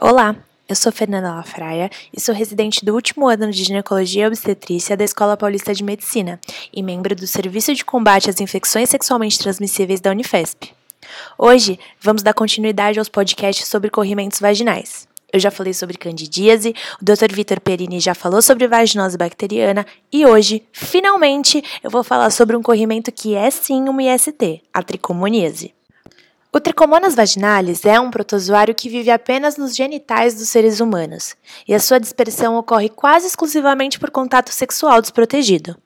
Olá, eu sou Fernanda Lafraia e sou residente do último ano de Ginecologia e Obstetrícia da Escola Paulista de Medicina e membro do Serviço de Combate às Infecções Sexualmente Transmissíveis da Unifesp. Hoje, vamos dar continuidade aos podcasts sobre corrimentos vaginais. Eu já falei sobre candidíase, o Dr. Vitor Perini já falou sobre vaginose bacteriana e hoje, finalmente, eu vou falar sobre um corrimento que é sim uma IST, a tricomoníase. O Trichomonas vaginalis é um protozoário que vive apenas nos genitais dos seres humanos, e a sua dispersão ocorre quase exclusivamente por contato sexual desprotegido.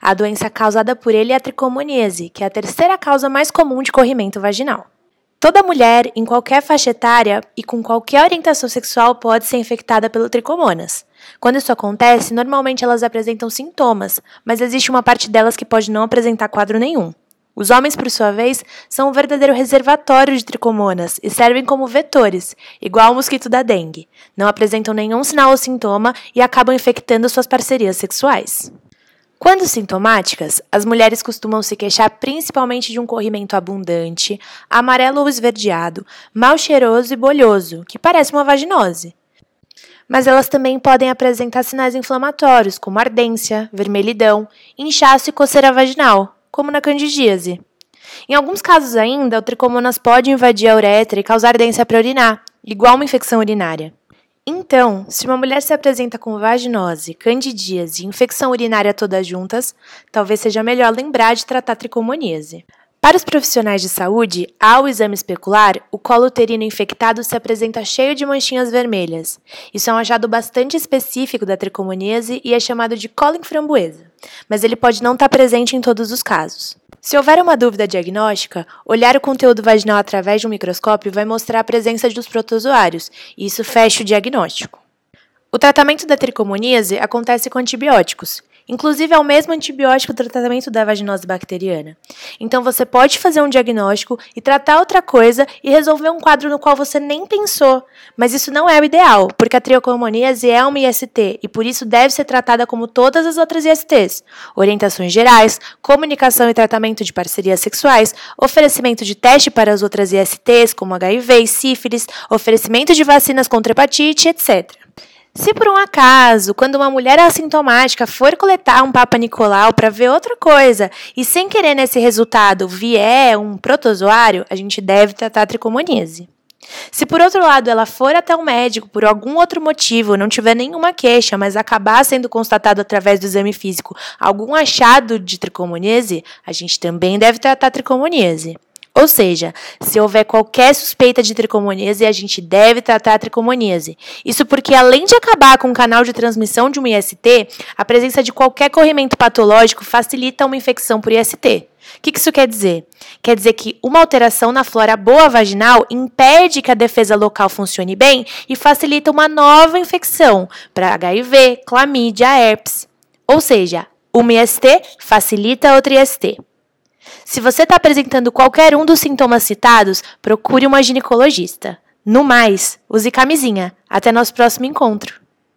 A doença causada por ele é a tricomoníase, que é a terceira causa mais comum de corrimento vaginal. Toda mulher, em qualquer faixa etária e com qualquer orientação sexual, pode ser infectada pelo tricomonas. Quando isso acontece, normalmente elas apresentam sintomas, mas existe uma parte delas que pode não apresentar quadro nenhum. Os homens, por sua vez, são um verdadeiro reservatório de tricomonas e servem como vetores, igual o mosquito da dengue. Não apresentam nenhum sinal ou sintoma e acabam infectando suas parcerias sexuais. Quando sintomáticas, as mulheres costumam se queixar principalmente de um corrimento abundante, amarelo ou esverdeado, mal cheiroso e bolhoso, que parece uma vaginose. Mas elas também podem apresentar sinais inflamatórios, como ardência, vermelhidão, inchaço e coceira vaginal, como na candidíase. Em alguns casos ainda, o tricomonas pode invadir a uretra e causar ardência para urinar, igual uma infecção urinária. Então, se uma mulher se apresenta com vaginose, candidíase e infecção urinária todas juntas, talvez seja melhor lembrar de tratar tricomoníase. Para os profissionais de saúde, ao exame especular, o colo uterino infectado se apresenta cheio de manchinhas vermelhas. Isso é um achado bastante específico da tricomoníase e é chamado de colo em framboesa, mas ele pode não estar presente em todos os casos. Se houver uma dúvida diagnóstica, olhar o conteúdo vaginal através de um microscópio vai mostrar a presença dos protozoários, e isso fecha o diagnóstico. O tratamento da tricomoníase acontece com antibióticos, Inclusive, é o mesmo antibiótico do tratamento da vaginose bacteriana. Então, você pode fazer um diagnóstico e tratar outra coisa e resolver um quadro no qual você nem pensou. Mas isso não é o ideal, porque a triocomoníase é uma IST e por isso deve ser tratada como todas as outras ISTs. Orientações gerais, comunicação e tratamento de parcerias sexuais, oferecimento de teste para as outras ISTs, como HIV e sífilis, oferecimento de vacinas contra hepatite, etc. Se por um acaso, quando uma mulher assintomática for coletar um Papa Nicolau para ver outra coisa e sem querer nesse resultado vier um protozoário, a gente deve tratar a. Se por outro lado ela for até o médico por algum outro motivo, não tiver nenhuma queixa, mas acabar sendo constatado através do exame físico algum achado de tricomoníase, a gente também deve tratar a tricomoníase. Ou seja, se houver qualquer suspeita de tricomoníase, a gente deve tratar a tricomoníase. Isso porque, além de acabar com o canal de transmissão de uma IST, a presença de qualquer corrimento patológico facilita uma infecção por IST. O que isso quer dizer? Quer dizer que uma alteração na flora boa vaginal impede que a defesa local funcione bem e facilita uma nova infecção para HIV, clamídia, herpes. Ou seja, uma IST facilita outra IST. Se você está apresentando qualquer um dos sintomas citados, procure uma ginecologista. No mais, use camisinha. Até nosso próximo encontro.